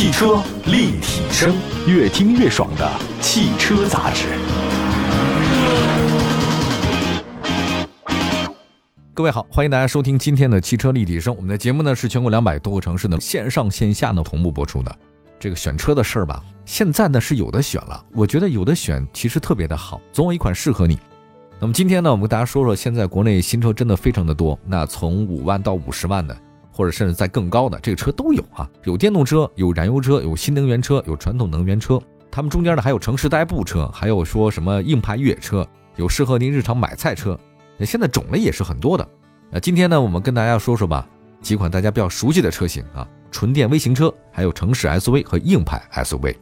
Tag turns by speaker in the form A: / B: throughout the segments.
A: 汽车立体声，越听越爽的汽车杂志。
B: 各位好，欢迎大家收听今天的汽车立体声。我们的节目呢是全国两百多个城市的线上线下呢同步播出的。这个选车的事儿吧，现在呢是有的选了。我觉得有的选其实特别的好，总有一款适合你。那么今天呢，我们跟大家说说，现在国内新车真的非常的多。那从五万到五十万的，或者甚至在更高的这个车都有啊，有电动车，有燃油车，有新能源车，有传统能源车。他们中间呢还有城市代步车，还有说什么硬派越野车，有适合您日常买菜车。那现在种类也是很多的。那今天呢，我们跟大家说说吧，几款大家比较熟悉的车型啊，纯电微型车，还有城市 SUV 和硬派 SUV。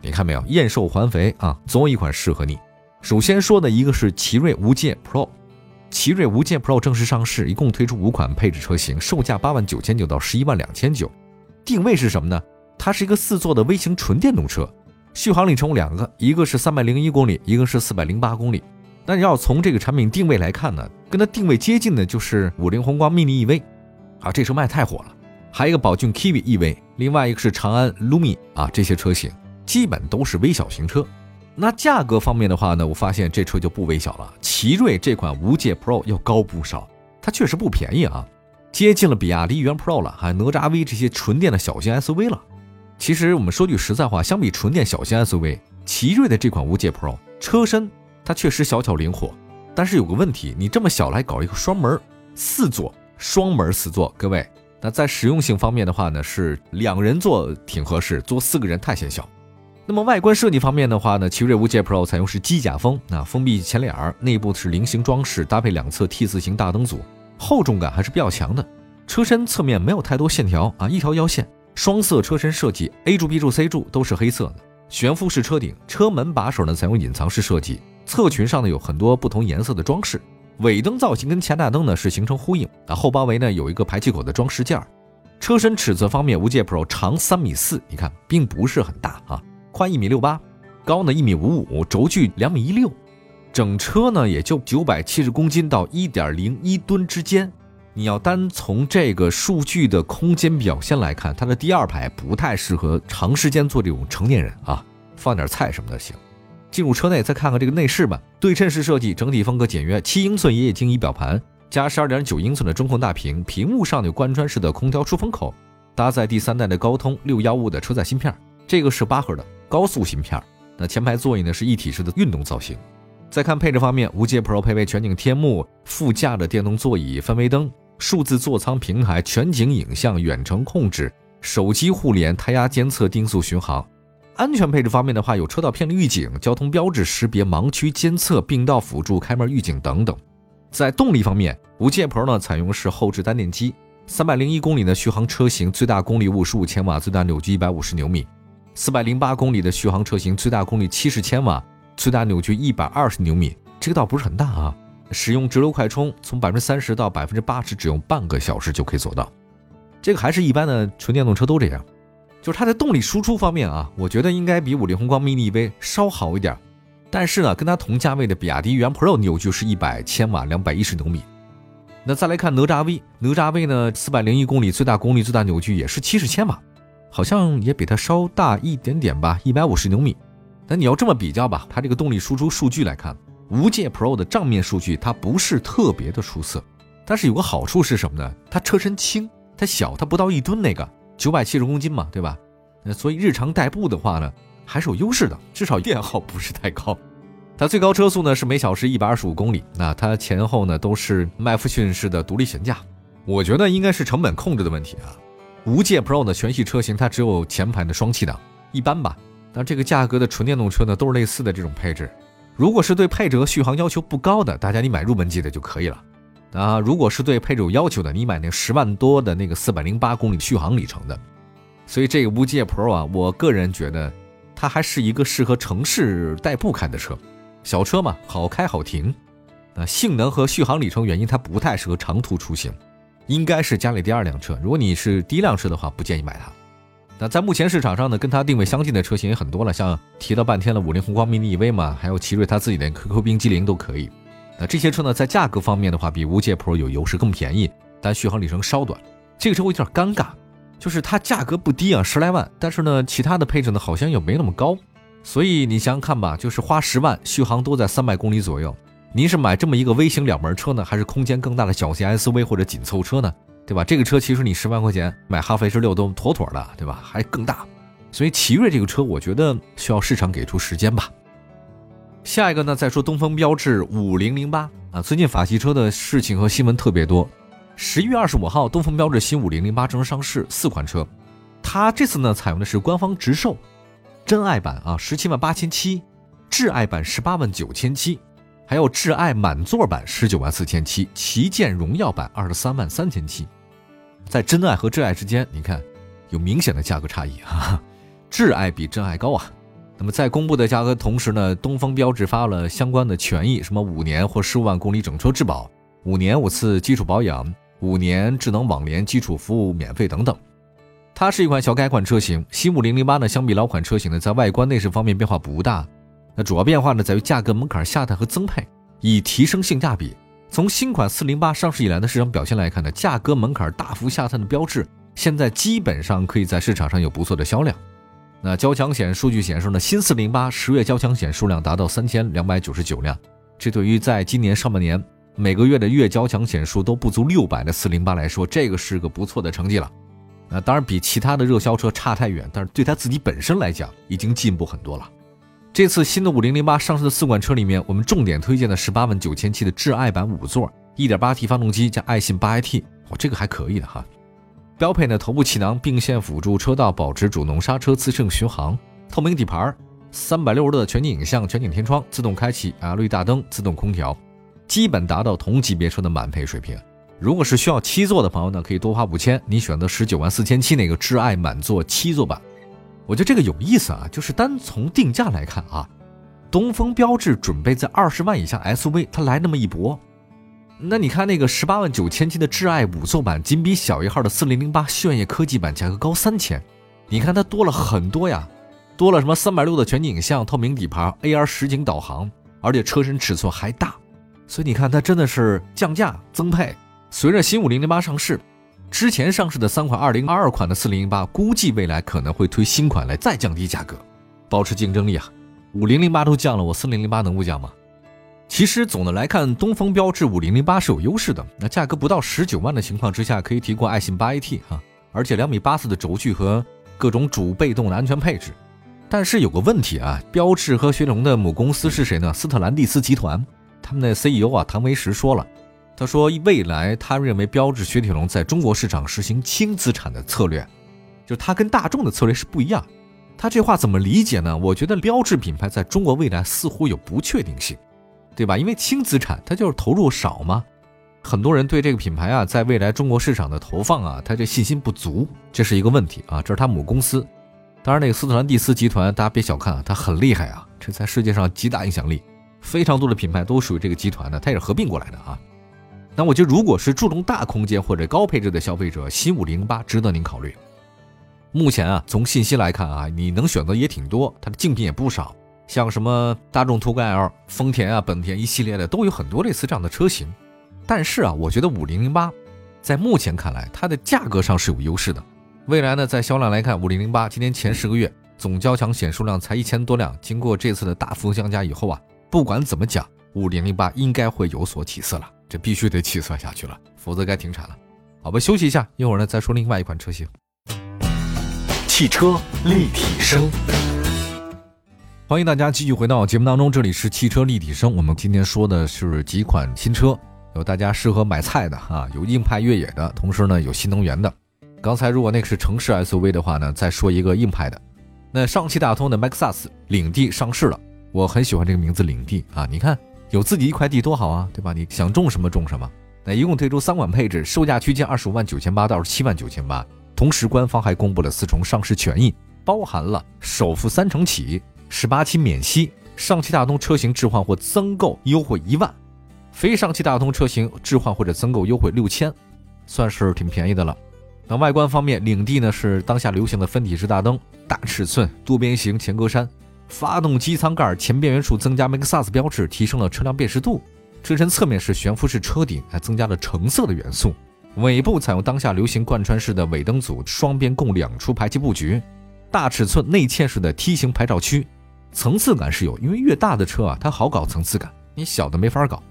B: 你看没有，燕瘦环肥啊，总有一款适合你。首先说的一个是奇瑞无界 Pro，奇瑞无界 Pro 正式上市，一共推出五款配置车型，售价八万九千九到十一万两千九。定位是什么呢？它是一个四座的微型纯电动车，续航里程两个，一个是三百零一公里，一个是四百零八公里。那要从这个产品定位来看呢，跟它定位接近的就是五菱宏光 mini EV，啊，这车卖太火了。还有一个宝骏 Kiwi EV，另外一个是长安 Lumi 啊，这些车型基本都是微小型车。那价格方面的话呢，我发现这车就不微小了。奇瑞这款无界 Pro 要高不少，它确实不便宜啊，接近了比亚迪元 Pro 了，还哪吒 V 这些纯电的小型 SUV 了。其实我们说句实在话，相比纯电小型 SUV，奇瑞的这款无界 Pro 车身它确实小巧灵活，但是有个问题，你这么小来搞一个双门四座双门四座，各位，那在实用性方面的话呢，是两人坐挺合适，坐四个人太显小。那么外观设计方面的话呢，奇瑞无界 Pro 采用是机甲风，那封闭前脸儿，内部是菱形装饰，搭配两侧 T 字形大灯组，厚重感还是比较强的。车身侧面没有太多线条啊，一条腰线，双色车身设计，A 柱、B 柱、C 柱都是黑色的，悬浮式车顶，车门把手呢采用隐藏式设计，侧裙上呢有很多不同颜色的装饰，尾灯造型跟前大灯呢是形成呼应啊，后包围呢有一个排气口的装饰件儿。车身尺寸方面，无界 Pro 长三米四，你看并不是很大啊。宽一米六八，高呢一米五五，轴距两米一六，整车呢也就九百七十公斤到一点零一吨之间。你要单从这个数据的空间表现来看，它的第二排不太适合长时间坐这种成年人啊，放点菜什么的行。进入车内再看看这个内饰吧，对称式设计，整体风格简约，七英寸液晶仪表盘加十二点九英寸的中控大屏，屏幕上有贯穿式的空调出风口，搭载第三代的高通六幺五的车载芯片，这个是八核的。高速芯片，那前排座椅呢是一体式的运动造型。再看配置方面，无界 Pro 配备全景天幕、副驾的电动座椅、氛围灯、数字座舱平台、全景影像、远程控制、手机互联、胎压监测、定速巡航。安全配置方面的话，有车道偏离预警、交通标志识别、盲区监测、并道辅助、开门预警等等。在动力方面，无界 Pro 呢采用是后置单电机，三百零一公里的续航车型，最大功率五十五千瓦，最大扭矩一百五十牛米。四百零八公里的续航车型，最大功率七十千瓦，最大扭矩一百二十牛米，这个倒不是很大啊。使用直流快充，从百分之三十到百分之八十，只用半个小时就可以做到。这个还是一般的纯电动车都这样，就是它的动力输出方面啊，我觉得应该比五菱宏光 mini EV 稍好一点。但是呢，跟它同价位的比亚迪元 Pro 扭矩是一百千瓦，两百一十牛米。那再来看哪吒 V，哪吒 V 呢，四百零一公里，最大功率、最大扭矩也是七十千瓦。好像也比它稍大一点点吧，一百五十牛米。那你要这么比较吧，它这个动力输出数据来看，无界 Pro 的账面数据它不是特别的出色。但是有个好处是什么呢？它车身轻，它小，它不到一吨那个，九百七十公斤嘛，对吧？那所以日常代步的话呢，还是有优势的，至少电耗不是太高。它最高车速呢是每小时一百二十五公里。那它前后呢都是麦弗逊式的独立悬架，我觉得应该是成本控制的问题啊。无界 Pro 的全系车型，它只有前排的双气囊，一般吧。但这个价格的纯电动车呢，都是类似的这种配置。如果是对配置和续航要求不高的，大家你买入门级的就可以了。啊，如果是对配置有要求的，你买那十万多的那个四百零八公里续航里程的。所以这个无界 Pro 啊，我个人觉得它还是一个适合城市代步开的车，小车嘛，好开好停。啊，性能和续航里程原因，它不太适合长途出行。应该是家里第二辆车。如果你是第一辆车的话，不建议买它。那在目前市场上呢，跟它定位相近的车型也很多了，像提到半天了五菱宏光 mini EV 嘛，还有奇瑞它自己的 QQ 冰激凌都可以。那这些车呢，在价格方面的话，比无界 Pro 有优势，更便宜，但续航里程稍短。这个车会有点尴尬，就是它价格不低啊，十来万，但是呢，其他的配置呢好像又没那么高，所以你想想看吧，就是花十万，续航都在三百公里左右。您是买这么一个微型两门车呢，还是空间更大的小型 SUV 或者紧凑车呢？对吧？这个车其实你十万块钱买哈弗 H 六都妥妥的，对吧？还更大，所以奇瑞这个车，我觉得需要市场给出时间吧。下一个呢，再说东风标致五零零八啊，最近法系车的事情和新闻特别多。十一月二十五号，东风标致新五零零八正式上市，四款车。它这次呢，采用的是官方直售，真爱版啊，十七万八千七；挚爱版十八万九千七；还有挚爱满座版十九万四千七；旗舰荣耀版二十三万三千七。在真爱和挚爱之间，你看有明显的价格差异 啊，挚爱比真爱高啊。那么在公布的价格同时呢，东风标致发了相关的权益，什么五年或十五万公里整车质保，五年五次基础保养。五年智能网联基础服务免费等等，它是一款小改款车型。新五零零八呢，相比老款车型呢，在外观内饰方面变化不大。那主要变化呢，在于价格门槛下探和增配，以提升性价比。从新款四零八上市以来的市场表现来看呢，价格门槛大幅下探的标志，现在基本上可以在市场上有不错的销量。那交强险数据显示呢，新四零八十月交强险数量达到三千两百九十九辆，这对于在今年上半年。每个月的月交强险数都不足六百的四零八来说，这个是个不错的成绩了。那当然比其他的热销车差太远，但是对它自己本身来讲，已经进步很多了。这次新的五零零八上市的四款车里面，我们重点推荐的十八万九千七的挚爱版五座，一点八 T 发动机加爱信八 AT，哇，这个还可以的哈。标配呢头部气囊、并线辅助、车道保持、主动刹车、自适应巡航、透明底盘、三百六十度的全景影像、全景天窗、自动开启、LED 大灯、自动空调。基本达到同级别车的满配水平。如果是需要七座的朋友呢，可以多花五千，你选择十九万四千七那个挚爱满座七座版。我觉得这个有意思啊，就是单从定价来看啊，东风标致准备在二十万以下 SUV，它来那么一搏。那你看那个十八万九千七的挚爱五座版，仅比小一号的四零零八炫夜科技版价格高三千，你看它多了很多呀，多了什么三百六的全景影像、透明底盘、AR 实景导航，而且车身尺寸还大。所以你看，它真的是降价增配。随着新五零零八上市，之前上市的三款二零二二款的四零零八，估计未来可能会推新款来再降低价格，保持竞争力啊。五零零八都降了，我四零零八能不降吗？其实总的来看，东风标致五零零八是有优势的。那价格不到十九万的情况之下，可以提供爱信八 AT 哈，而且两米八四的轴距和各种主被动的安全配置。但是有个问题啊，标致和雪铁龙的母公司是谁呢？斯特兰蒂斯集团。他们的 CEO 啊，唐维石说了，他说未来他认为标致雪铁龙在中国市场实行轻资产的策略，就他跟大众的策略是不一样。他这话怎么理解呢？我觉得标致品牌在中国未来似乎有不确定性，对吧？因为轻资产它就是投入少嘛，很多人对这个品牌啊，在未来中国市场的投放啊，他这信心不足，这是一个问题啊。这是他母公司，当然那个斯特兰蒂斯集团大家别小看啊，它很厉害啊，这在世界上极大影响力。非常多的品牌都属于这个集团的，它也是合并过来的啊。那我觉得，如果是注重大空间或者高配置的消费者，新五零八值得您考虑。目前啊，从信息来看啊，你能选择也挺多，它的竞品也不少，像什么大众途观 L、丰田啊、本田一系列的都有很多类似这样的车型。但是啊，我觉得五零零八在目前看来，它的价格上是有优势的。未来呢，在销量来看，五零零八今年前十个月总交强险数量才一千多辆，经过这次的大幅降价以后啊。不管怎么讲，五零零八应该会有所起色了，这必须得起算下去了，否则该停产了。好吧，休息一下，一会儿呢再说另外一款车型。
A: 汽车立体声，
B: 欢迎大家继续回到节目当中，这里是汽车立体声。我们今天说的是几款新车，有大家适合买菜的啊，有硬派越野的，同时呢有新能源的。刚才如果那个是城市 SUV 的话呢，再说一个硬派的，那上汽大通的 MAXUS 领地上市了。我很喜欢这个名字领地啊！你看有自己一块地多好啊，对吧？你想种什么种什么。那一共推出三款配置，售价区间二十五万九千八到七万九千八。同时，官方还公布了四重上市权益，包含了首付三成起、十八期免息、上汽大通车型置换或增购优惠一万，非上汽大通车型置换或者增购优惠六千，算是挺便宜的了。那外观方面，领地呢是当下流行的分体式大灯，大尺寸多边形前格栅。发动机舱盖前边缘处增加 MAXUS 标志，提升了车辆辨识度。车身侧面是悬浮式车顶，还增加了橙色的元素。尾部采用当下流行贯穿式的尾灯组，双边共两出排气布局，大尺寸内嵌式的梯形牌照区，层次感是有，因为越大的车啊，它好搞层次感，你小的没法搞。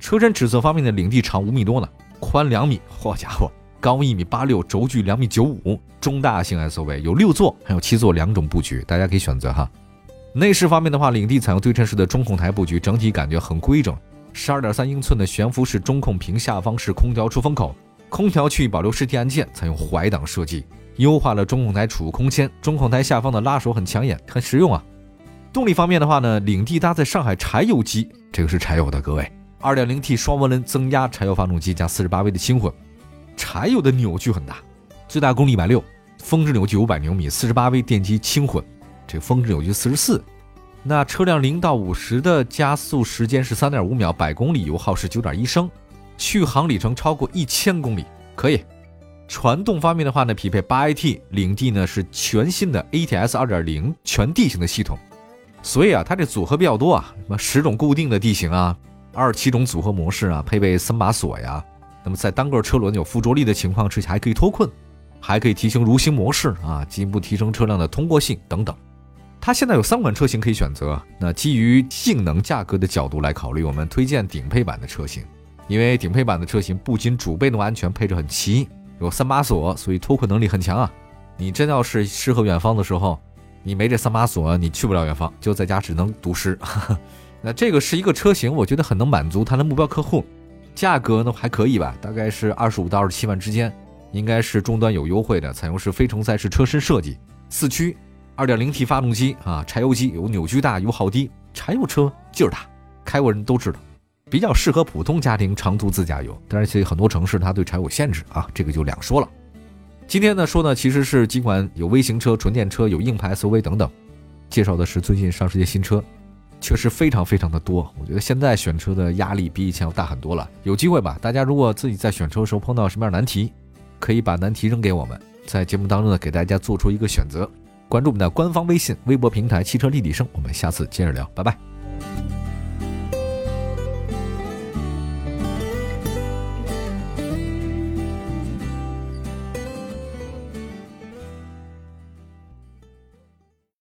B: 车身尺寸方面的领地长五米多呢，宽两米，好家伙，高一米八六，轴距两米九五，中大型 SUV 有六座还有七座两种布局，大家可以选择哈。内饰方面的话，领地采用对称式的中控台布局，整体感觉很规整。十二点三英寸的悬浮式中控屏，下方是空调出风口。空调区域保留实体按键，采用怀档设计，优化了中控台储物空间。中控台下方的拉手很抢眼，很实用啊。动力方面的话呢，领地搭载上海柴油机，这个是柴油的，各位，2.0T 双涡轮增压柴油发动机加48 V 的轻混，柴油的扭矩很大，最大功率160，峰值扭矩500牛米，48 V 电机轻混，这峰值扭矩44。那车辆零到五十的加速时间是3.5秒，百公里油耗是9.1升。续航里程超过一千公里，可以。传动方面的话呢，匹配八 AT，领地呢是全新的 ATS 二点零全地形的系统，所以啊，它这组合比较多啊，什么十种固定的地形啊，二十七种组合模式啊，配备三把锁呀。那么在单个车轮有附着力的情况之下，还可以脱困，还可以提升蠕行模式啊，进一步提升车辆的通过性等等。它现在有三款车型可以选择，那基于性能价格的角度来考虑，我们推荐顶配版的车型。因为顶配版的车型不仅主被动安全配置很齐，有三把锁，所以脱困能力很强啊。你真要是诗和远方的时候，你没这三把锁，你去不了远方，就在家只能读诗。那这个是一个车型，我觉得很能满足它的目标客户。价格呢还可以吧，大概是二十五到二十七万之间，应该是终端有优惠的。采用是非承载式车身设计，四驱，二点零 T 发动机啊，柴油机有扭矩大，油耗低，柴油车劲儿大，开过人都知道。比较适合普通家庭长途自驾游，但是很多城市它对柴油限制啊，这个就两说了。今天呢说呢，其实是尽管有微型车、纯电车、有硬派 SUV 等等，介绍的是最近上市的新车，确实非常非常的多。我觉得现在选车的压力比以前要大很多了。有机会吧，大家如果自己在选车的时候碰到什么样难题，可以把难题扔给我们，在节目当中呢给大家做出一个选择。关注我们的官方微信微博平台汽车立体声我们下次接着聊拜拜。